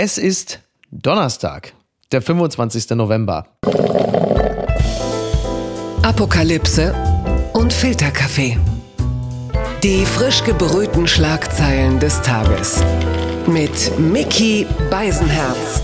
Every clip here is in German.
Es ist Donnerstag, der 25. November. Apokalypse und Filterkaffee. Die frisch gebrühten Schlagzeilen des Tages. Mit Mickey Beisenherz.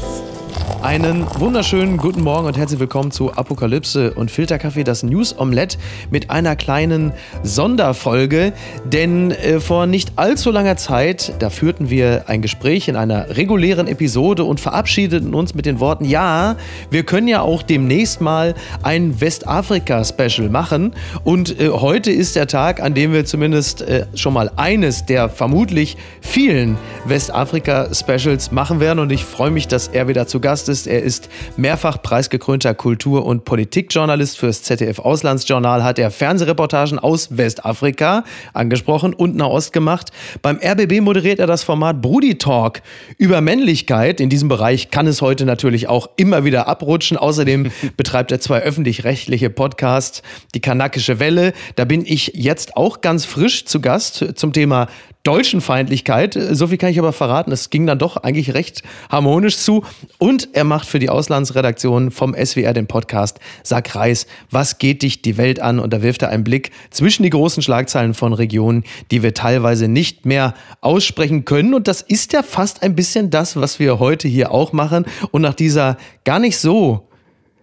Einen wunderschönen guten Morgen und herzlich willkommen zu Apokalypse und Filterkaffee, das News Omelette mit einer kleinen Sonderfolge. Denn äh, vor nicht allzu langer Zeit, da führten wir ein Gespräch in einer regulären Episode und verabschiedeten uns mit den Worten, ja, wir können ja auch demnächst mal ein Westafrika-Special machen. Und äh, heute ist der Tag, an dem wir zumindest äh, schon mal eines der vermutlich vielen Westafrika-Specials machen werden. Und ich freue mich, dass er wieder zu Gast ist ist. Er ist mehrfach preisgekrönter Kultur- und Politikjournalist fürs ZDF Auslandsjournal, hat er Fernsehreportagen aus Westafrika angesprochen und Nahost gemacht. Beim RBB moderiert er das Format Brudi Talk über Männlichkeit. In diesem Bereich kann es heute natürlich auch immer wieder abrutschen. Außerdem betreibt er zwei öffentlich-rechtliche Podcasts, die Kanakische Welle. Da bin ich jetzt auch ganz frisch zu Gast zum Thema deutschen Feindlichkeit. So viel kann ich aber verraten. Es ging dann doch eigentlich recht harmonisch zu. Und er macht für die Auslandsredaktion vom SWR den Podcast Sag Reis, was geht dich die Welt an? Und da wirft er einen Blick zwischen die großen Schlagzeilen von Regionen, die wir teilweise nicht mehr aussprechen können. Und das ist ja fast ein bisschen das, was wir heute hier auch machen. Und nach dieser gar nicht so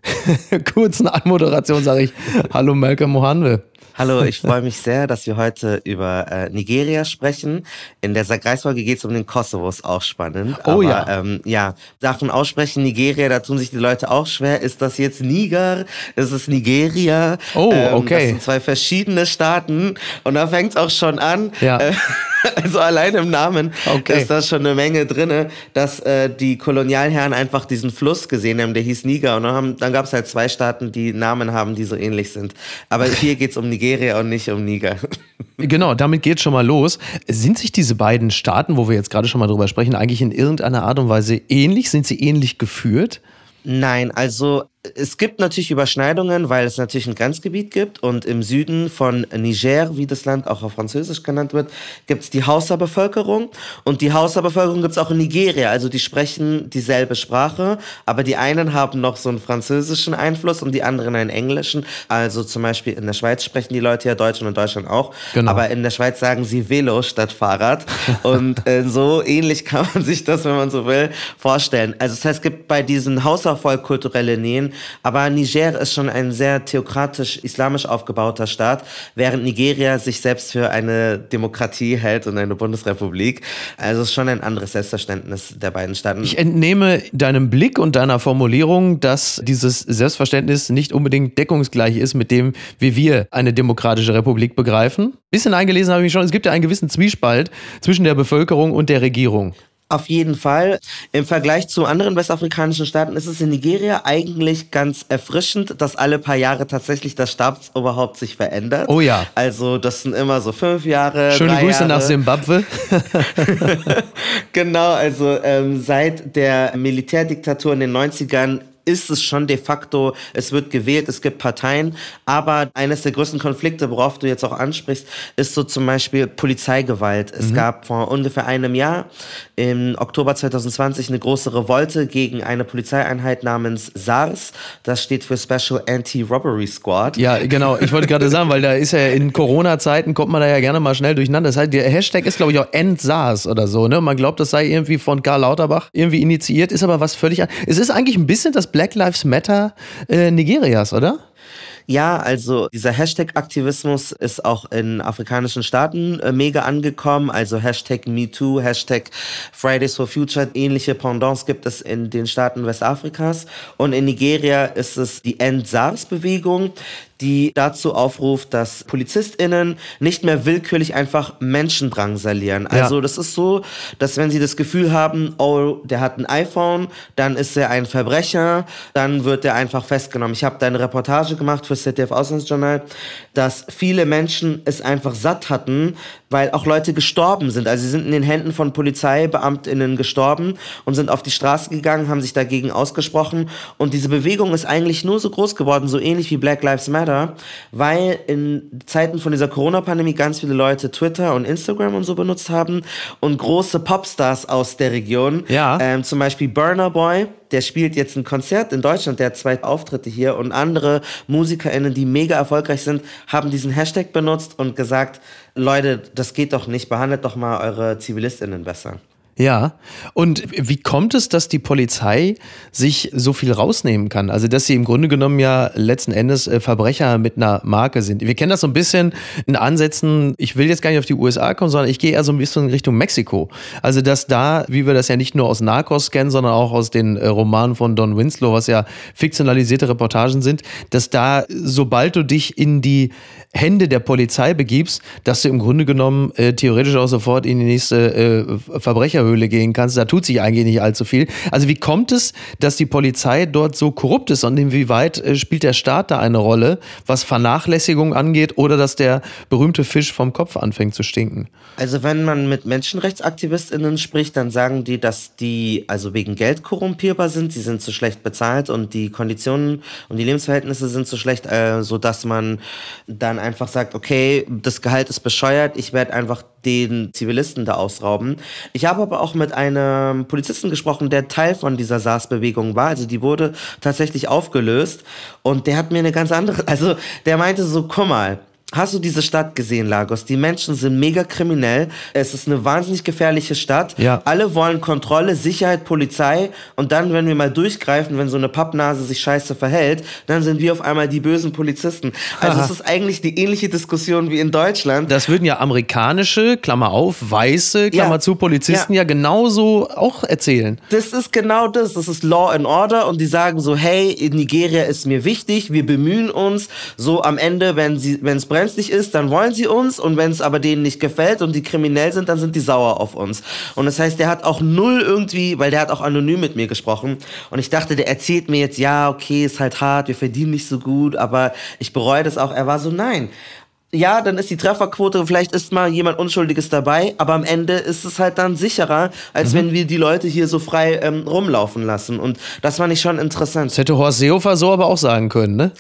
kurzen Anmoderation sage ich Hallo Malcolm Mohanwe. Hallo, ich freue mich sehr, dass wir heute über äh, Nigeria sprechen. In der Sagreis-Folge geht es um den Kosovo, ist auch spannend. Oh Aber, ja. Ähm, ja, Sachen aussprechen, Nigeria, da tun sich die Leute auch schwer. Ist das jetzt Niger? Ist es Nigeria? Oh, ähm, okay. Das sind zwei verschiedene Staaten und da fängt es auch schon an. Ja. Äh, also allein im Namen Okay. ist da schon eine Menge drinne, dass äh, die Kolonialherren einfach diesen Fluss gesehen haben, der hieß Niger. Und dann, haben- dann gab es halt zwei Staaten, die Namen haben, die so ähnlich sind. Aber hier geht es um Nigeria und nicht um Niger. Genau, damit geht schon mal los. Sind sich diese beiden Staaten, wo wir jetzt gerade schon mal drüber sprechen, eigentlich in irgendeiner Art und Weise ähnlich? Sind sie ähnlich geführt? Nein, also es gibt natürlich Überschneidungen, weil es natürlich ein Grenzgebiet gibt und im Süden von Niger, wie das Land auch auf Französisch genannt wird, gibt es die Hausa-Bevölkerung und die Hausa-Bevölkerung gibt es auch in Nigeria, also die sprechen dieselbe Sprache, aber die einen haben noch so einen französischen Einfluss und die anderen einen englischen, also zum Beispiel in der Schweiz sprechen die Leute ja Deutsch und in Deutschland auch, Genau. aber in der Schweiz sagen sie Velo statt Fahrrad und äh, so ähnlich kann man sich das, wenn man so will, vorstellen. Also das heißt, es gibt bei diesen Hauserfolg kulturelle Nähen, aber Niger ist schon ein sehr theokratisch-islamisch aufgebauter Staat, während Nigeria sich selbst für eine Demokratie hält und eine Bundesrepublik. Also es ist schon ein anderes Selbstverständnis der beiden Staaten. Ich entnehme deinem Blick und deiner Formulierung, dass dieses Selbstverständnis nicht unbedingt deckungsgleich ist mit dem, wie wir eine demokratische Republik begreifen. Bisschen eingelesen habe ich mich schon, es gibt ja einen gewissen Zwiespalt zwischen der Bevölkerung und der Regierung. Auf jeden Fall. Im Vergleich zu anderen westafrikanischen Staaten ist es in Nigeria eigentlich ganz erfrischend, dass alle paar Jahre tatsächlich das Staatsoberhaupt sich verändert. Oh ja. Also das sind immer so fünf Jahre. Schöne Grüße Jahre. nach Simbabwe. genau, also ähm, seit der Militärdiktatur in den 90ern ist es schon de facto, es wird gewählt, es gibt Parteien, aber eines der größten Konflikte, worauf du jetzt auch ansprichst, ist so zum Beispiel Polizeigewalt. Es gab vor ungefähr einem Jahr, im Oktober 2020, eine große Revolte gegen eine Polizeieinheit namens SARS. Das steht für Special Anti-Robbery Squad. Ja, genau. Ich wollte gerade sagen, weil da ist ja in Corona-Zeiten kommt man da ja gerne mal schnell durcheinander. Das heißt, der Hashtag ist, glaube ich, auch EndSARS oder so. Ne? Man glaubt, das sei irgendwie von Karl Lauterbach irgendwie initiiert, ist aber was völlig an. Es ist eigentlich ein bisschen das Black Lives Matter äh, Nigerias, oder? Ja, also dieser Hashtag-Aktivismus ist auch in afrikanischen Staaten äh, mega angekommen. Also Hashtag MeToo, Hashtag Fridays for Future, ähnliche Pendants gibt es in den Staaten Westafrikas. Und in Nigeria ist es die End-SARS-Bewegung, die dazu aufruft, dass PolizistInnen nicht mehr willkürlich einfach Menschen drangsalieren. Ja. Also das ist so, dass wenn sie das Gefühl haben, oh, der hat ein iPhone, dann ist er ein Verbrecher, dann wird er einfach festgenommen. Ich habe da eine Reportage gemacht für ZDF Auslandsjournal, dass viele Menschen es einfach satt hatten, weil auch Leute gestorben sind. Also sie sind in den Händen von PolizeibeamtInnen gestorben und sind auf die Straße gegangen, haben sich dagegen ausgesprochen. Und diese Bewegung ist eigentlich nur so groß geworden, so ähnlich wie Black Lives Matter, weil in Zeiten von dieser Corona-Pandemie ganz viele Leute Twitter und Instagram und so benutzt haben und große Popstars aus der Region, ja. ähm, zum Beispiel Burner Boy, der spielt jetzt ein Konzert in Deutschland, der hat zwei Auftritte hier und andere MusikerInnen, die mega erfolgreich sind, haben diesen Hashtag benutzt und gesagt, Leute, das geht doch nicht, behandelt doch mal eure ZivilistInnen besser. Ja, und wie kommt es, dass die Polizei sich so viel rausnehmen kann? Also, dass sie im Grunde genommen ja letzten Endes äh, Verbrecher mit einer Marke sind. Wir kennen das so ein bisschen in Ansätzen, ich will jetzt gar nicht auf die USA kommen, sondern ich gehe eher so ein bisschen in Richtung Mexiko. Also, dass da, wie wir das ja nicht nur aus Narcos kennen, sondern auch aus den äh, Romanen von Don Winslow, was ja fiktionalisierte Reportagen sind, dass da, sobald du dich in die Hände der Polizei begibst, dass du im Grunde genommen äh, theoretisch auch sofort in die nächste äh, Verbrecherhöhle gehen kannst. Da tut sich eigentlich nicht allzu viel. Also wie kommt es, dass die Polizei dort so korrupt ist und inwieweit äh, spielt der Staat da eine Rolle, was Vernachlässigung angeht oder dass der berühmte Fisch vom Kopf anfängt zu stinken? Also wenn man mit MenschenrechtsaktivistInnen spricht, dann sagen die, dass die also wegen Geld korrumpierbar sind, sie sind zu schlecht bezahlt und die Konditionen und die Lebensverhältnisse sind zu schlecht, äh, so dass man dann einfach sagt, okay, das Gehalt ist bescheuert, ich werde einfach den Zivilisten da ausrauben. Ich habe aber auch mit einem Polizisten gesprochen, der Teil von dieser SARS-Bewegung war. Also die wurde tatsächlich aufgelöst und der hat mir eine ganz andere, also der meinte so, guck mal, Hast du diese Stadt gesehen, Lagos? Die Menschen sind mega kriminell. Es ist eine wahnsinnig gefährliche Stadt. Ja. Alle wollen Kontrolle, Sicherheit, Polizei. Und dann, wenn wir mal durchgreifen, wenn so eine Pappnase sich scheiße verhält, dann sind wir auf einmal die bösen Polizisten. Also Aha. es ist eigentlich die ähnliche Diskussion wie in Deutschland. Das würden ja amerikanische, Klammer auf, weiße, Klammer Ja. zu, Polizisten ja. Ja. genauso auch erzählen. Das ist genau das. Das ist Law and Order und die sagen so, hey, Nigeria ist mir wichtig, wir bemühen uns. So am Ende, wenn sie, wenn es brenzlig ist, dann wollen sie uns und wenn es aber denen nicht gefällt und die kriminell sind, dann sind die sauer auf uns. Und das heißt, der hat auch null irgendwie, weil der hat auch anonym mit mir gesprochen und ich dachte, der erzählt mir jetzt, ja, okay, ist halt hart, wir verdienen nicht so gut, aber ich bereue das auch. Er war so, nein. Ja, dann ist die Trefferquote, vielleicht ist mal jemand Unschuldiges dabei, aber am Ende ist es halt dann sicherer, als wenn wir die Leute hier so frei ähm, rumlaufen lassen. Und das fand ich schon interessant. Das hätte Horst Seehofer so aber auch sagen können, ne?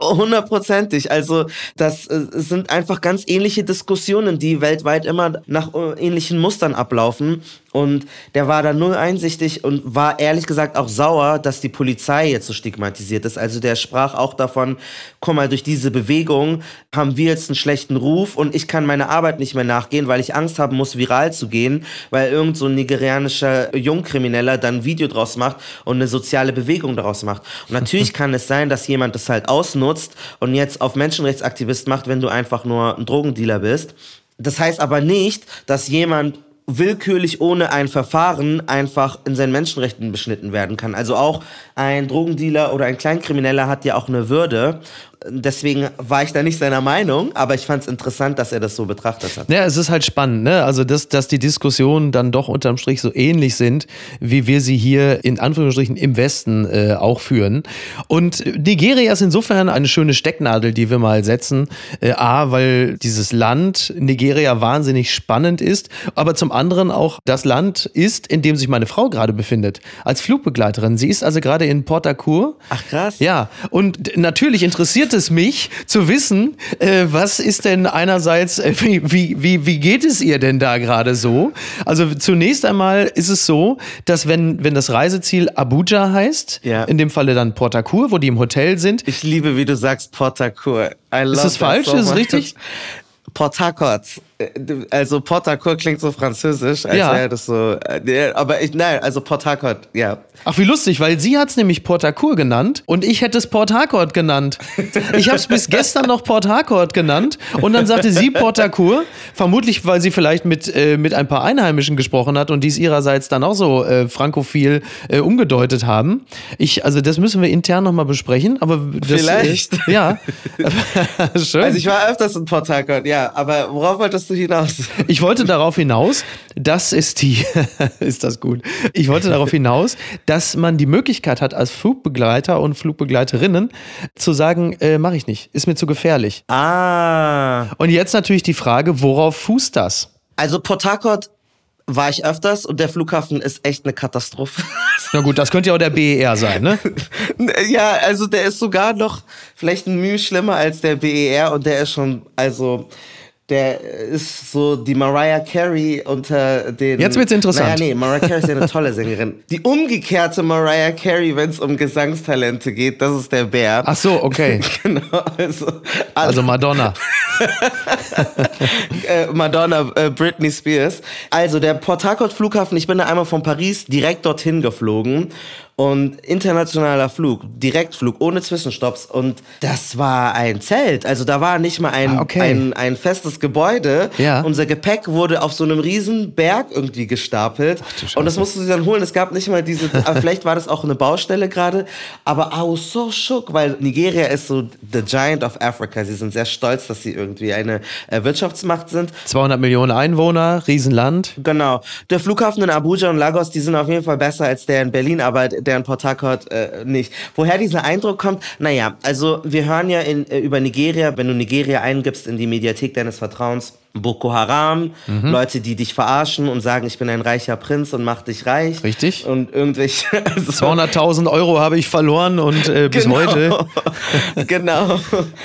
Hundertprozentig. Also das äh, sind einfach ganz ähnliche Diskussionen, die weltweit immer nach äh, ähnlichen Mustern ablaufen. Und der war da null einsichtig und war ehrlich gesagt auch sauer, dass die Polizei jetzt so stigmatisiert ist. Also der sprach auch davon, guck mal, durch diese Bewegung haben wir jetzt einen schlechten Ruf und ich kann meiner Arbeit nicht mehr nachgehen, weil ich Angst haben muss, viral zu gehen, weil irgend so ein nigerianischer Jungkrimineller dann ein Video draus macht und eine soziale Bewegung daraus macht. Und natürlich kann es sein, dass jemand das halt ausnutzt und jetzt auf Menschenrechtsaktivist macht, wenn du einfach nur ein Drogendealer bist. Das heißt aber nicht, dass jemand willkürlich ohne ein Verfahren einfach in seinen Menschenrechten beschnitten werden kann. Also auch ein Drogendealer oder ein Kleinkrimineller hat ja auch eine Würde. Deswegen war ich da nicht seiner Meinung, aber ich fand es interessant, dass er das so betrachtet hat. Ja, es ist halt spannend, ne? Also, dass, dass die Diskussionen dann doch unterm Strich so ähnlich sind, wie wir sie hier in Anführungsstrichen im Westen äh, auch führen. Und Nigeria ist insofern eine schöne Stecknadel, die wir mal setzen. Äh, A, weil dieses Land Nigeria wahnsinnig spannend ist, aber zum anderen auch das Land ist, in dem sich meine Frau gerade befindet, als Flugbegleiterin. Sie ist also gerade in Port Harcourt. Ach krass. Ja, und natürlich interessiert es mich zu wissen, äh, was ist denn einerseits, äh, wie, wie, wie, wie geht es ihr denn da gerade so? Also zunächst einmal ist es so, dass wenn, wenn das Reiseziel Abuja heißt, Ja. in dem Falle dann Port Harcourt, wo die im Hotel sind, Ich liebe, wie du sagst, Port Harcourt. I love Ist das that falsch? so Ist es richtig? Port Harcourt. Äh, Also Port Harcourt klingt so französisch, als Ja. wäre das so. äh, Aber ich, nein, also Port Harcourt, ja. Ach, wie lustig, weil sie hat es nämlich Port Harcourt genannt und ich hätte es Port Harcourt genannt. Ich habe es bis gestern noch Port Harcourt genannt und dann sagte sie Port Harcourt, vermutlich, weil sie vielleicht mit, äh, mit ein paar Einheimischen gesprochen hat und dies ihrerseits dann auch so äh, frankophil äh, umgedeutet haben. Ich, also das müssen wir intern nochmal besprechen, aber das, Vielleicht. Ja. Schön. Also ich war öfters in Port Harcourt, ja. Aber worauf wolltest wolltest du hinaus? Ich wollte darauf hinaus, das ist die, ist das gut. Ich wollte darauf hinaus, dass man die Möglichkeit hat, als Flugbegleiter und Flugbegleiterinnen zu sagen, äh, mache ich nicht, ist mir zu gefährlich. Ah. Und jetzt natürlich die Frage, worauf fußt das? Also Port Harcourt war ich öfters und der Flughafen ist echt eine Katastrophe. Na gut, das könnte ja auch der BER sein, ne? ja, also der ist sogar noch vielleicht ein Mühe schlimmer als der BER und der ist schon, also der ist so die Mariah Carey unter den. Jetzt wird's interessant. Naja, nee, Mariah Carey ist ja eine tolle Sängerin. Die umgekehrte Mariah Carey, wenn es um Gesangstalente geht, das ist der Bär. Ach so, okay. genau. Also, also Madonna. äh, Madonna, äh, Britney Spears. Also der Port Harcourt Flughafen, ich bin da einmal von Paris direkt dorthin geflogen und internationaler Flug, Direktflug, ohne Zwischenstopps. Und das war ein Zelt. Also da war nicht mal ein, Ah, okay. ein, ein festes Gebäude. Ja. Unser Gepäck wurde auf so einem riesen Berg irgendwie gestapelt. Scheiße. und das mussten sie dann holen. Es gab nicht mal diese, aber vielleicht war das auch eine Baustelle gerade. Aber I was so shook, weil Nigeria ist so the giant of Africa. Sie sind sehr stolz, dass sie irgendwie eine äh, Wirtschaftsmacht sind. 200 Millionen Einwohner, Riesenland. Genau. Der Flughafen in Abuja und Lagos, die sind auf jeden Fall besser als der in Berlin, aber der in Port Harcourt äh, nicht. Woher dieser Eindruck kommt? Naja, also wir hören ja in, äh, über Nigeria, wenn du Nigeria eingibst in die Mediathek deines Vertrauens, Boko Haram, Mhm. Leute, die dich verarschen und sagen, ich bin ein reicher Prinz und mach dich reich. Richtig. Und irgendwelche... Also, 200.000 Euro habe ich verloren und äh, bis genau. heute. genau.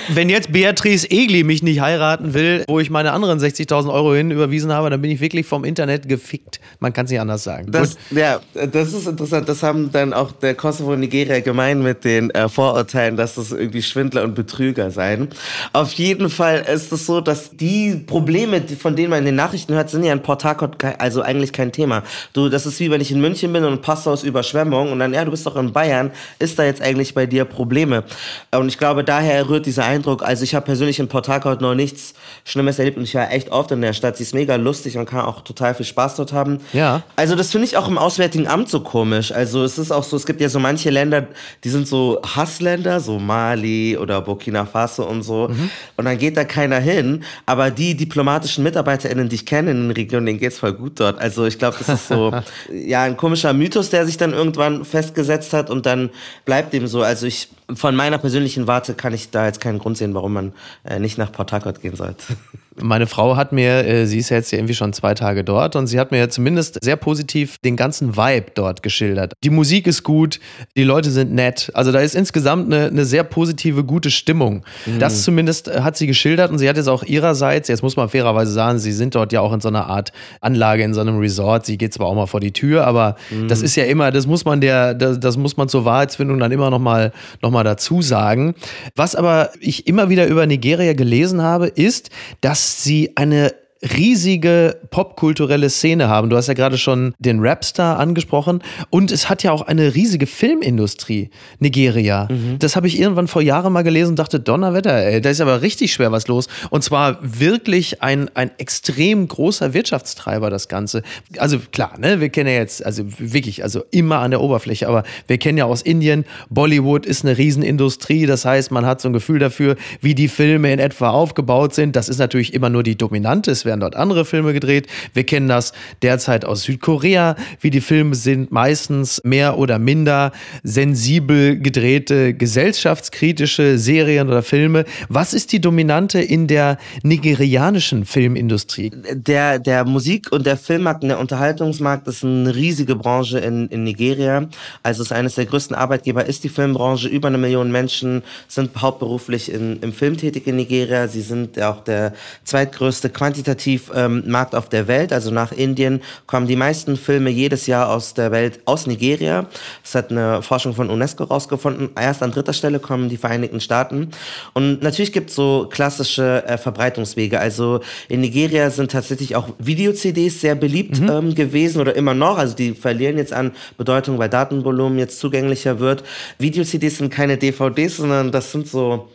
Wenn jetzt Beatrice Egli mich nicht heiraten will, wo ich meine anderen 60.000 Euro hin überwiesen habe, dann bin ich wirklich vom Internet gefickt. Man kann es nicht anders sagen. Das, Gut. ja, das ist interessant. Das haben dann auch der Kosovo und Nigeria gemein mit den äh, Vorurteilen, dass das irgendwie Schwindler und Betrüger seien. Auf jeden Fall ist es so, dass die Probleme, die- von denen man in den Nachrichten hört, sind ja in Port Harcourt also eigentlich kein Thema. Du, das ist wie wenn ich in München bin und Passau ist Überschwemmung und dann, ja, du bist doch in Bayern, ist da jetzt eigentlich bei dir Probleme? Und ich glaube, daher rührt dieser Eindruck. Also ich habe persönlich in Port Harcourt noch nichts Schlimmes erlebt und ich war echt oft in der Stadt. Sie ist mega lustig und kann auch total viel Spaß dort haben. Ja. Also das finde ich auch im Auswärtigen Amt so komisch. Also es ist auch so, es gibt ja so manche Länder, die sind so Hassländer, so Mali oder Burkina Faso und so. Und dann geht da keiner hin. Aber die diplomatischen MitarbeiterInnen, die ich kenne in den Regionen, denen geht's voll gut dort. Also ich glaube, das ist so ja ein komischer Mythos, der sich dann irgendwann festgesetzt hat und dann bleibt dem so. Also ich von meiner persönlichen Warte kann ich da jetzt keinen Grund sehen, warum man äh, nicht nach Port Harcourt gehen sollte. Meine Frau hat mir, äh, sie ist jetzt ja irgendwie schon zwei Tage dort und sie hat mir zumindest sehr positiv den ganzen Vibe dort geschildert. Die Musik ist gut, die Leute sind nett. Also da ist insgesamt eine, eine sehr positive, gute Stimmung. Das zumindest äh, hat sie geschildert und sie hat jetzt auch ihrerseits, jetzt muss man fairerweise sagen, sie sind dort ja auch in so einer Art Anlage, in so einem Resort. Sie geht zwar auch mal vor die Tür, aber das ist ja immer, das muss man der, das, das muss man zur Wahrheitsfindung dann immer noch mal, noch mal dazu sagen. Was aber ich immer wieder über Nigeria gelesen habe, ist, dass sie eine riesige popkulturelle Szene haben. Du hast ja gerade schon den Rapstar angesprochen und es hat ja auch eine riesige Filmindustrie, Nigeria. Das habe ich irgendwann vor Jahren mal gelesen und dachte, Donnerwetter, ey, da ist aber richtig schwer was los. Und zwar wirklich ein, ein extrem großer Wirtschaftstreiber, das Ganze. Also klar, ne, wir kennen ja jetzt, also wirklich, also immer an der Oberfläche, aber wir kennen ja aus Indien, Bollywood ist eine Riesenindustrie, das heißt, man hat so ein Gefühl dafür, wie die Filme in etwa aufgebaut sind. Das ist natürlich immer nur die Dominante, es werden dort andere Filme gedreht. Wir kennen das derzeit aus Südkorea, wie die Filme sind, meistens mehr oder minder sensibel gedrehte, gesellschaftskritische Serien oder Filme. Was ist die Dominante in der nigerianischen Filmindustrie? der, der Musik- und der Filmmarkt und der Unterhaltungsmarkt ist eine riesige Branche in, in Nigeria. Also es ist eines der größten Arbeitgeber, ist die Filmbranche. Über eine Million Menschen sind hauptberuflich in, im Film tätig in Nigeria. Sie sind auch der zweitgrößte quantitativ ähm, Markt auf der Welt. Also nach Indien kommen die meisten Filme jedes Jahr aus der Welt aus Nigeria. Das hat eine Forschung von UNESCO rausgefunden. Erst an dritter Stelle kommen die Vereinigten Staaten. Und natürlich gibt es so klassische äh, Verbreitungswege. Also in Nigeria sind tatsächlich auch Video-CDs sehr beliebt ähm, gewesen oder immer noch. Also die verlieren jetzt an Bedeutung, weil Datenvolumen jetzt zugänglicher wird. Video-CDs sind keine DVDs, sondern das sind so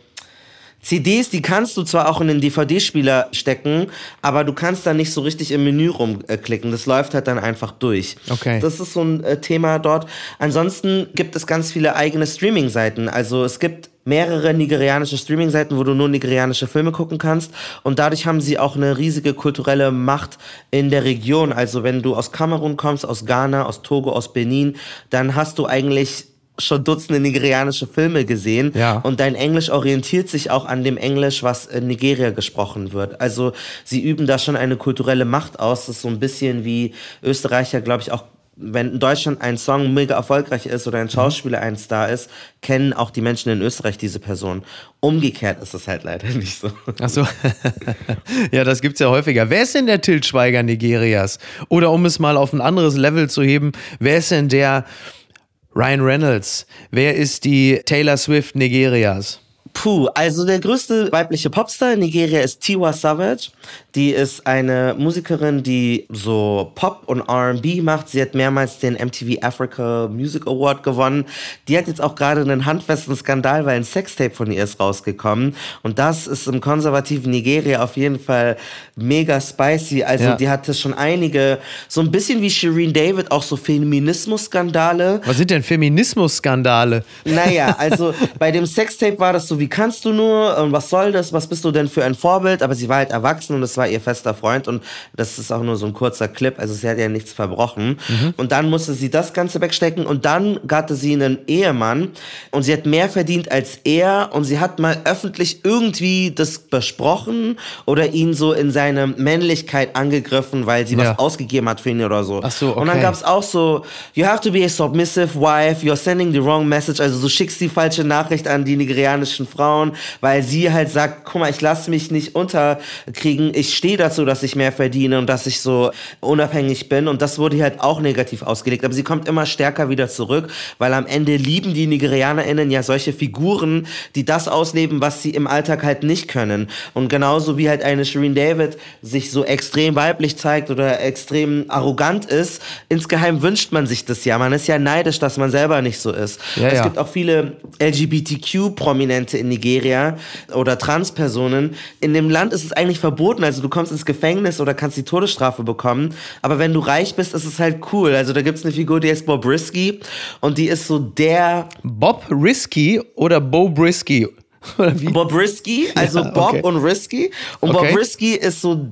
CDs, die kannst du zwar auch in den DVD-Spieler stecken, aber du kannst da nicht so richtig im Menü rumklicken. Das läuft halt dann einfach durch. Okay. Das ist so ein äh, Thema dort. Ansonsten gibt es ganz viele eigene Streaming-Seiten. Also es gibt mehrere nigerianische Streaming-Seiten, wo du nur nigerianische Filme gucken kannst. Und dadurch haben sie auch eine riesige kulturelle Macht in der Region. Also wenn du aus Kamerun kommst, aus Ghana, aus Togo, aus Benin, dann hast du eigentlich schon Dutzende nigerianische Filme gesehen Ja. und dein Englisch orientiert sich auch an dem Englisch, was in Nigeria gesprochen wird. Also sie üben da schon eine kulturelle Macht aus. Das ist so ein bisschen wie Österreicher, glaube ich, auch wenn in Deutschland ein Song mega erfolgreich ist oder ein Schauspieler ein Star ist, kennen auch die Menschen in Österreich diese Person. Umgekehrt ist es halt leider nicht so. Ach so. ja, das gibt's ja häufiger. Wer ist denn der Til Schweiger Nigerias? Oder um es mal auf ein anderes Level zu heben, wer ist denn der Ryan Reynolds? Wer ist die Taylor Swift Nigerias? Puh, also der größte weibliche Popstar in Nigeria ist Tiwa Savage. Die ist eine Musikerin, die so Pop und R&B macht. Sie hat mehrmals den MTV Africa Music Award gewonnen. Die hat jetzt auch gerade einen handfesten Skandal, weil ein Sextape von ihr ist rausgekommen. Und das ist im konservativen Nigeria auf jeden Fall mega spicy. Also Ja. die hatte schon einige, so ein bisschen wie Shireen David, auch so Feminismus-Skandale. Was sind denn Feminismus-Skandale? Naja, also bei dem Sextape war das so, wie kannst du nur und was soll das, was bist du denn für ein Vorbild? Aber sie war halt erwachsen und es war ihr fester Freund und das ist auch nur so ein kurzer Clip, also sie hat ja nichts verbrochen. Und dann musste sie das Ganze wegstecken und dann hatte sie einen Ehemann und sie hat mehr verdient als er und sie hat mal öffentlich irgendwie das besprochen oder ihn so in seine Männlichkeit angegriffen, weil sie Ja. was ausgegeben hat für ihn oder so. Ach so, Und dann okay. gab's auch so, you have to be a submissive wife, you're sending the wrong message, also du schickst die falsche Nachricht an die nigerianischen Frauen, weil sie halt sagt, guck mal, ich lasse mich nicht unterkriegen, ich stehe dazu, dass ich mehr verdiene und dass ich so unabhängig bin und das wurde halt auch negativ ausgelegt, aber sie kommt immer stärker wieder zurück, weil am Ende lieben die NigerianerInnen ja solche Figuren, die das ausleben, was sie im Alltag halt nicht können und genauso wie halt eine Shireen David sich so extrem weiblich zeigt oder extrem arrogant ist, insgeheim wünscht man sich das ja. Man ist ja neidisch, dass man selber nicht so ist. Ja, es ja. gibt auch viele LGBTQ-Prominente in Nigeria oder Transpersonen. In dem Land ist es eigentlich verboten, also du kommst ins Gefängnis oder kannst die Todesstrafe bekommen. Aber wenn du reich bist, ist es halt cool. Also da gibt es eine Figur, die heißt Bobrisky und die ist so der Bob Risky oder Bo Brisky? Oder wie? Bob Risky, also Ja, Bob okay. und Risky. Und Okay. Bob Risky ist so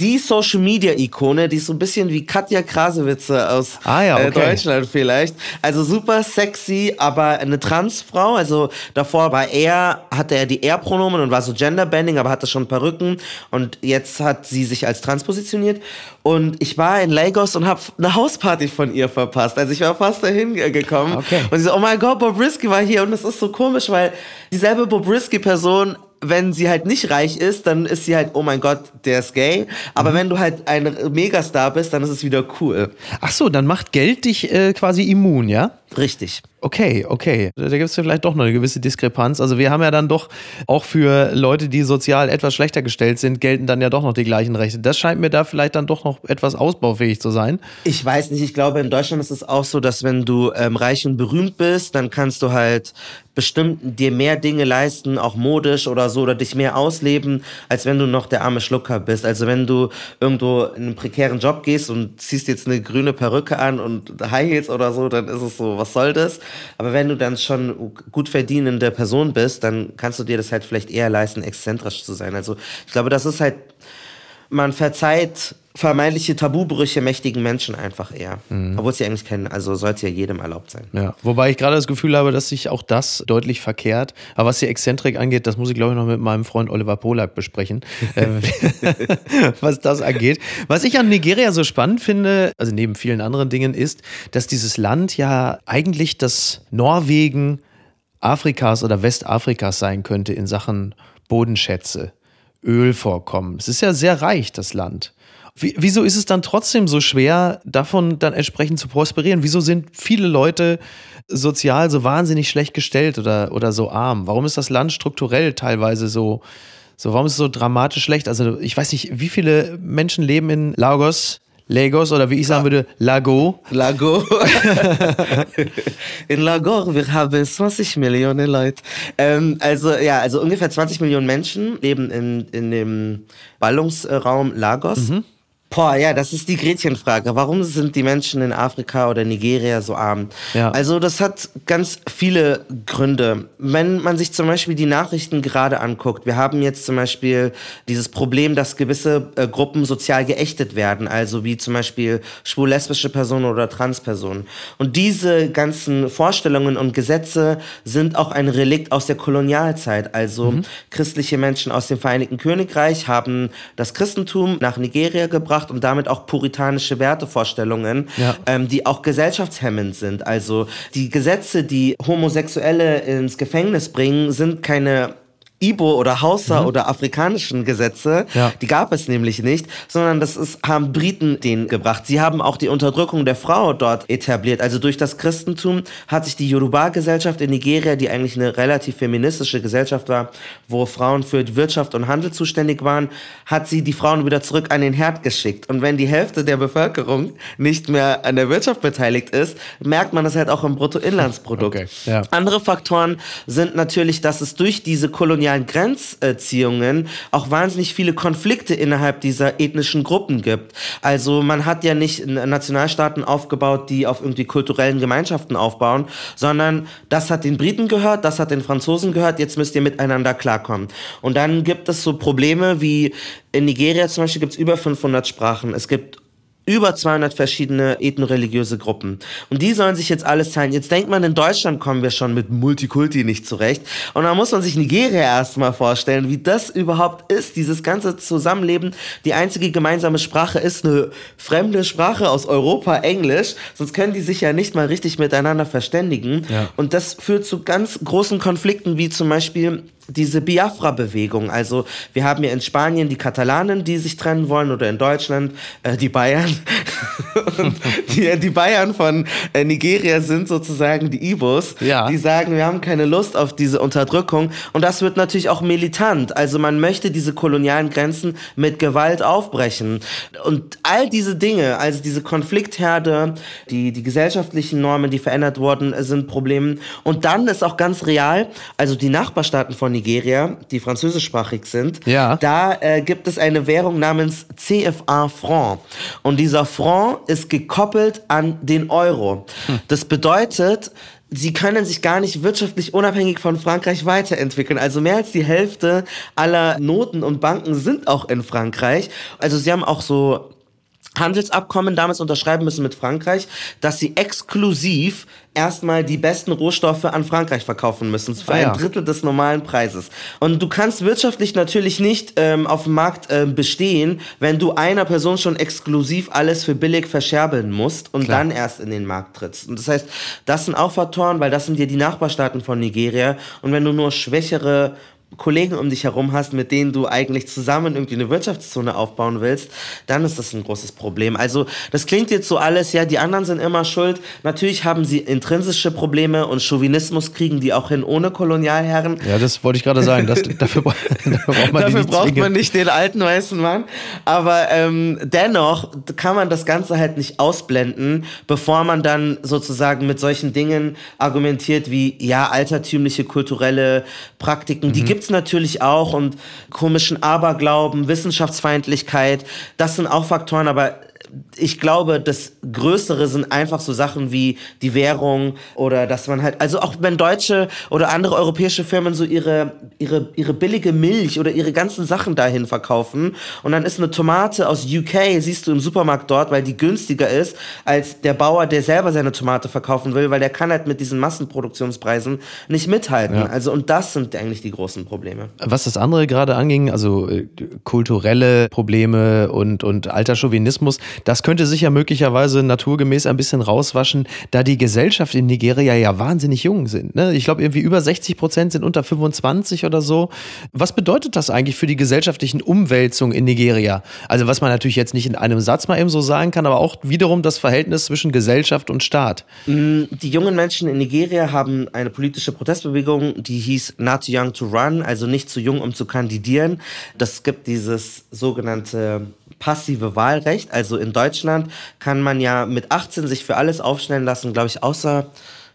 die Social Media Ikone, die ist so ein bisschen wie Katja Krasewitze aus Ah ja, äh, okay. Deutschland vielleicht. Also super sexy, aber eine Transfrau. Also davor war er, hatte er die Er-Pronomen und war so Genderbending, aber hatte schon Perücken. Und jetzt hat sie sich als trans positioniert. Und ich war in Lagos und habe eine Hausparty von ihr verpasst. Also ich war fast dahin ge- gekommen. Okay. Und sie so, oh mein Gott, Bob Risky war hier. Und das ist so komisch, weil dieselbe Bob Risky-Person, wenn sie halt nicht reich ist, dann ist sie halt, oh mein Gott, der ist gay. Aber wenn du halt ein Megastar bist, dann ist es wieder cool. Ach so, dann macht Geld dich äh, quasi immun, ja? Richtig. Okay, okay. Da gibt es ja vielleicht doch noch eine gewisse Diskrepanz. Also wir haben ja dann doch auch für Leute, die sozial etwas schlechter gestellt sind, gelten dann ja doch noch die gleichen Rechte. Das scheint mir da vielleicht dann doch noch etwas ausbaufähig zu sein. Ich weiß nicht, ich glaube, in Deutschland ist es auch so, dass wenn du ähm, reich und berühmt bist, dann kannst du halt bestimmt dir mehr Dinge leisten, auch modisch oder so, oder dich mehr ausleben, als wenn du noch der arme Schlucker bist. Also wenn du irgendwo in einen prekären Job gehst und ziehst jetzt eine grüne Perücke an und High Heels oder so, dann ist es so, was soll das? Aber wenn du dann schon gut verdienende Person bist, dann kannst du dir das halt vielleicht eher leisten, exzentrisch zu sein. Also ich glaube, das ist halt man verzeiht vermeintliche Tabubrüche mächtigen Menschen einfach eher. Obwohl sie eigentlich kennen, also sollte ja jedem erlaubt sein. Ja, wobei ich gerade das Gefühl habe, dass sich auch das deutlich verkehrt. Aber was die Exzentrik angeht, das muss ich glaube ich noch mit meinem Freund Oliver Polak besprechen, äh, was das angeht. Was ich an Nigeria so spannend finde, also neben vielen anderen Dingen, ist, dass dieses Land ja eigentlich das Norwegen Afrikas oder Westafrikas sein könnte in Sachen Bodenschätze, Ölvorkommen. Es ist ja sehr reich, das Land. Wie, wieso ist es dann trotzdem so schwer, davon dann entsprechend zu prosperieren? Wieso sind viele Leute sozial so wahnsinnig schlecht gestellt oder, oder so arm? Warum ist das Land strukturell teilweise so, so, warum ist es so dramatisch schlecht? Also ich weiß nicht, wie viele Menschen leben in Lagos, Lagos oder wie ich sagen würde, Lago. Lago. In Lagor, wir haben 20 Millionen Leute. Ähm, also ja, also ungefähr 20 Millionen Menschen leben in, in dem Ballungsraum Lagos. Boah, ja, das ist die Gretchenfrage. Warum sind die Menschen in Afrika oder Nigeria so arm? Ja. Also das hat ganz viele Gründe. Wenn man sich zum Beispiel die Nachrichten gerade anguckt, wir haben jetzt zum Beispiel dieses Problem, dass gewisse äh, Gruppen sozial geächtet werden, also wie zum Beispiel schwul-lesbische Personen oder Transpersonen. Und diese ganzen Vorstellungen und Gesetze sind auch ein Relikt aus der Kolonialzeit. Also mhm. christliche Menschen aus dem Vereinigten Königreich haben das Christentum nach Nigeria gebracht gebracht und damit auch puritanische Wertevorstellungen, ja. ähm, die auch gesellschaftshemmend sind. Also die Gesetze, die Homosexuelle ins Gefängnis bringen, sind keine Ibo oder Hausa mhm. oder afrikanischen Gesetze. Ja. Die gab es nämlich nicht, sondern das ist, haben Briten denen gebracht. Sie haben auch die Unterdrückung der Frau dort etabliert. Also durch das Christentum hat sich die Yoruba-Gesellschaft in Nigeria, die eigentlich eine relativ feministische Gesellschaft war, wo Frauen für Wirtschaft und Handel zuständig waren, hat sie die Frauen wieder zurück an den Herd geschickt. Und wenn die Hälfte der Bevölkerung nicht mehr an der Wirtschaft beteiligt ist, merkt man das halt auch im Bruttoinlandsprodukt. Okay. Ja. Andere Faktoren sind natürlich, dass es durch diese kolonialen kolonialen Grenzziehungen auch wahnsinnig viele Konflikte innerhalb dieser ethnischen Gruppen gibt. Also man hat ja nicht Nationalstaaten aufgebaut, die auf irgendwie kulturellen Gemeinschaften aufbauen, sondern das hat den Briten gehört, das hat den Franzosen gehört, jetzt müsst ihr miteinander klarkommen. Und dann gibt es so Probleme wie in Nigeria zum Beispiel gibt es über 500 Sprachen. Es gibt über 200 verschiedene ethnoreligiöse Gruppen. Und die sollen sich jetzt alles teilen. Jetzt denkt man, in Deutschland kommen wir schon mit Multikulti nicht zurecht. Und dann muss man sich Nigeria erstmal vorstellen, wie das überhaupt ist, dieses ganze Zusammenleben. Die einzige gemeinsame Sprache ist eine fremde Sprache aus Europa, Englisch. Sonst können die sich ja nicht mal richtig miteinander verständigen. Ja. Und das führt zu ganz großen Konflikten, wie zum Beispiel diese Biafra-Bewegung. Also wir haben ja in Spanien die Katalanen, die sich trennen wollen, oder in Deutschland äh, die Bayern. die, die, Bayern von äh, Nigeria sind sozusagen die Ibos, ja. die sagen, wir haben keine Lust auf diese Unterdrückung. Und das wird natürlich auch militant. Also man möchte diese kolonialen Grenzen mit Gewalt aufbrechen. Und all diese Dinge, also diese Konfliktherde, die, die gesellschaftlichen Normen, die verändert wurden, sind Probleme. Und dann ist auch ganz real, also die Nachbarstaaten von Nigeria, Nigeria, die französischsprachig sind, ja. da äh, gibt es eine Währung namens CFA Franc. Und dieser Franc ist gekoppelt an den Euro. Hm. Das bedeutet, sie können sich gar nicht wirtschaftlich unabhängig von Frankreich weiterentwickeln. Also mehr als die Hälfte aller Noten und Banken sind auch in Frankreich. Also sie haben auch so Handelsabkommen damals unterschreiben müssen mit Frankreich, dass sie exklusiv erstmal die besten Rohstoffe an Frankreich verkaufen müssen für ah, ein Drittel des normalen Preises. Und du kannst wirtschaftlich natürlich nicht ähm, auf dem Markt äh, bestehen, wenn du einer Person schon exklusiv alles für billig verscherbeln musst und Klar. dann erst in den Markt trittst. Und das heißt, das sind auch Faktoren, weil das sind ja die Nachbarstaaten von Nigeria. Und wenn du nur schwächere Kollegen um dich herum hast, mit denen du eigentlich zusammen irgendwie eine Wirtschaftszone aufbauen willst, dann ist das ein großes Problem. Also das klingt jetzt so alles, ja, die anderen sind immer schuld. Natürlich haben sie intrinsische Probleme und Chauvinismus kriegen die auch hin ohne Kolonialherren. Ja, das wollte ich gerade sagen. Das, dafür, dafür braucht man, dafür braucht man nicht den alten weißen Mann. Aber ähm, dennoch kann man das Ganze halt nicht ausblenden, bevor man dann sozusagen mit solchen Dingen argumentiert wie, ja, altertümliche kulturelle Praktiken, die mhm. gibt gibt's natürlich auch und komischen Aberglauben, Wissenschaftsfeindlichkeit, das sind auch Faktoren, aber ich glaube, das Größere sind einfach so Sachen wie die Währung oder dass man halt, also auch wenn deutsche oder andere europäische Firmen so ihre, ihre, ihre billige Milch oder ihre ganzen Sachen dahin verkaufen und dann ist eine Tomate aus UK, siehst du im Supermarkt dort, weil die günstiger ist als der Bauer, der selber seine Tomate verkaufen will, weil der kann halt mit diesen Massenproduktionspreisen nicht mithalten. Ja. Also und das sind eigentlich die großen Probleme. Was das andere gerade anging, also äh, kulturelle Probleme und, und alter Chauvinismus, das könnte sich ja möglicherweise naturgemäß ein bisschen rauswaschen, da die Gesellschaft in Nigeria ja wahnsinnig jung sind. Ne? Ich glaube, irgendwie über 60 Prozent sind unter 25 oder so. Was bedeutet das eigentlich für die gesellschaftlichen Umwälzungen in Nigeria? Also was man natürlich jetzt nicht in einem Satz mal eben so sagen kann, aber auch wiederum das Verhältnis zwischen Gesellschaft und Staat. Mm, die jungen Menschen in Nigeria haben eine politische Protestbewegung, die hieß Not Too Young to Run, also nicht zu jung, um zu kandidieren. Das gibt dieses sogenannte passive Wahlrecht. Also in Deutschland kann man ja mit 18 sich für alles aufstellen lassen, glaube ich, außer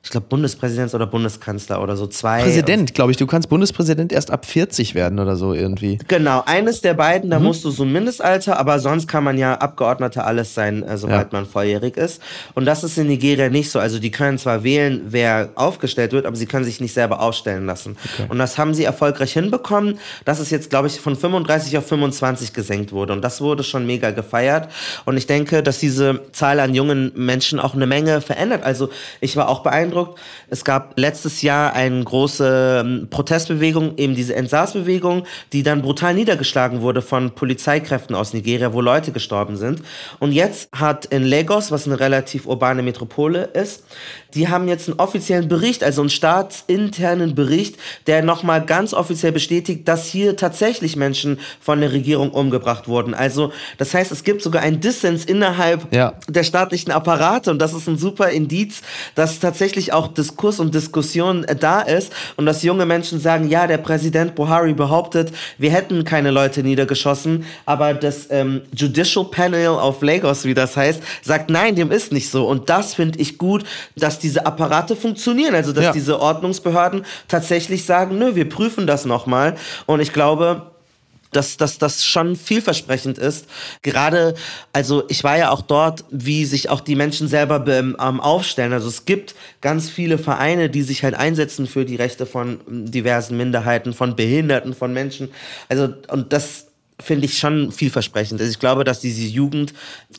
ich glaube, Bundespräsident oder Bundeskanzler oder so zwei. Präsident, glaube ich. Du kannst Bundespräsident erst ab 40 werden oder so irgendwie. Genau, eines der beiden, da mhm. musst du so ein Mindestalter, aber sonst kann man ja Abgeordneter alles sein, äh, sobald ja. man volljährig ist. Und das ist in Nigeria nicht so. Also die können zwar wählen, wer aufgestellt wird, aber sie können sich nicht selber aufstellen lassen. Okay. Und das haben sie erfolgreich hinbekommen. Das ist jetzt, glaube ich, von 35 auf 25 gesenkt wurde. Und das wurde schon mega gefeiert. Und ich denke, dass diese Zahl an jungen Menschen auch eine Menge verändert. Also ich war auch beeindruckt. Es gab letztes Jahr eine große ähm, Protestbewegung, eben diese Entsaß-Bewegung, die dann brutal niedergeschlagen wurde von Polizeikräften aus Nigeria, wo Leute gestorben sind. Und jetzt hat in Lagos, was eine relativ urbane Metropole ist, die haben jetzt einen offiziellen Bericht, also einen staatsinternen Bericht, der nochmal ganz offiziell bestätigt, dass hier tatsächlich Menschen von der Regierung umgebracht wurden. Also das heißt, es gibt sogar einen Dissens innerhalb ja. der staatlichen Apparate und das ist ein super Indiz, dass tatsächlich auch Diskurs und Diskussion äh, da ist und dass junge Menschen sagen, ja, der Präsident Buhari behauptet, wir hätten keine Leute niedergeschossen, aber das ähm, Judicial Panel of Lagos, wie das heißt, sagt, nein, dem ist nicht so. Und das finde ich gut, dass diese Apparate funktionieren, also dass ja. diese Ordnungsbehörden tatsächlich sagen, nö, wir prüfen das nochmal. Und ich glaube, dass, dass das schon vielversprechend ist. Gerade, also ich war ja auch dort, wie sich auch die Menschen selber ähm, aufstellen. Also es gibt ganz viele Vereine, die sich halt einsetzen für die Rechte von diversen Minderheiten, von Behinderten, von Menschen. Also, und das finde ich schon vielversprechend. Also ich glaube, dass diese Jugend,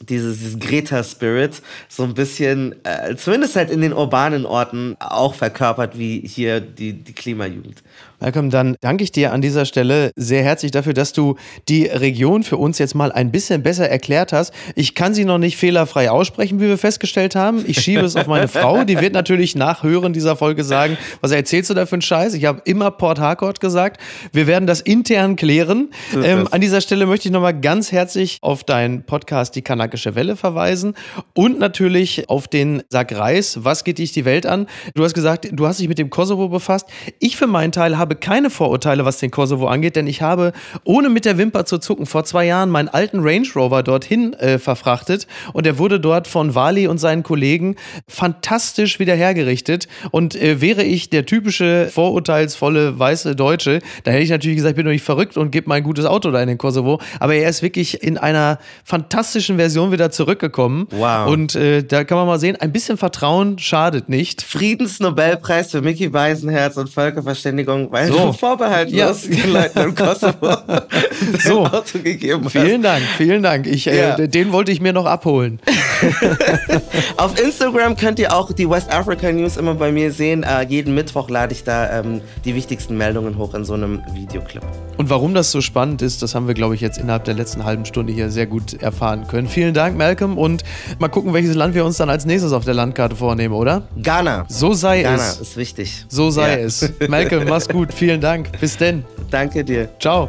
dieses, dieses Greta-Spirit so ein bisschen, äh, zumindest halt in den urbanen Orten auch verkörpert, wie hier die, die Klimajugend. Malcolm, dann danke ich dir an dieser Stelle sehr herzlich dafür, dass du die Region für uns jetzt mal ein bisschen besser erklärt hast. Ich kann sie noch nicht fehlerfrei aussprechen, wie wir festgestellt haben. Ich schiebe es auf meine Frau. Die wird natürlich nach Hören dieser Folge sagen, was erzählst du da für einen Scheiß? Ich habe immer Port Harcourt gesagt. Wir werden das intern klären. Ähm, an dieser Stelle möchte ich nochmal ganz herzlich auf deinen Podcast Die Kanakische Welle verweisen und natürlich auf den Sack Reis. Was geht dich die Welt an? Du hast gesagt, du hast dich mit dem Kosovo befasst. Ich für meinen Teil habe habe keine Vorurteile, was den Kosovo angeht, denn ich habe, ohne mit der Wimper zu zucken, vor zwei Jahren meinen alten Range Rover dorthin äh, verfrachtet und er wurde dort von Wali und seinen Kollegen fantastisch wieder hergerichtet. Und äh, wäre ich der typische vorurteilsvolle weiße Deutsche, dann hätte ich natürlich gesagt, ich bin doch nicht verrückt und gebe mein gutes Auto da in den Kosovo. Aber er ist wirklich in einer fantastischen Version wieder zurückgekommen. Wow. Und äh, da kann man mal sehen, ein bisschen Vertrauen schadet nicht. Friedensnobelpreis für Mickey Weisenherz und Völkerverständigung weil so. vorbehaltlos ja. im Kosovo so. Auto gegeben hast. Vielen Dank, vielen Dank. Ich, äh, ja. äh, den wollte ich mir noch abholen. Auf Instagram könnt ihr auch die West Africa News immer bei mir sehen. Äh, jeden Mittwoch lade ich da ähm, die wichtigsten Meldungen hoch in so einem Videoclip. Und warum das so spannend ist, das haben wir, glaube ich, jetzt innerhalb der letzten halben Stunde hier sehr gut erfahren können. Vielen Dank, Malcolm. Und mal gucken, welches Land wir uns dann als nächstes auf der Landkarte vornehmen, oder? Ghana. So sei Ghana es. Ghana ist wichtig. So sei ja. es. Malcolm, mach's gut. Vielen Dank. Bis denn. Danke dir. Ciao.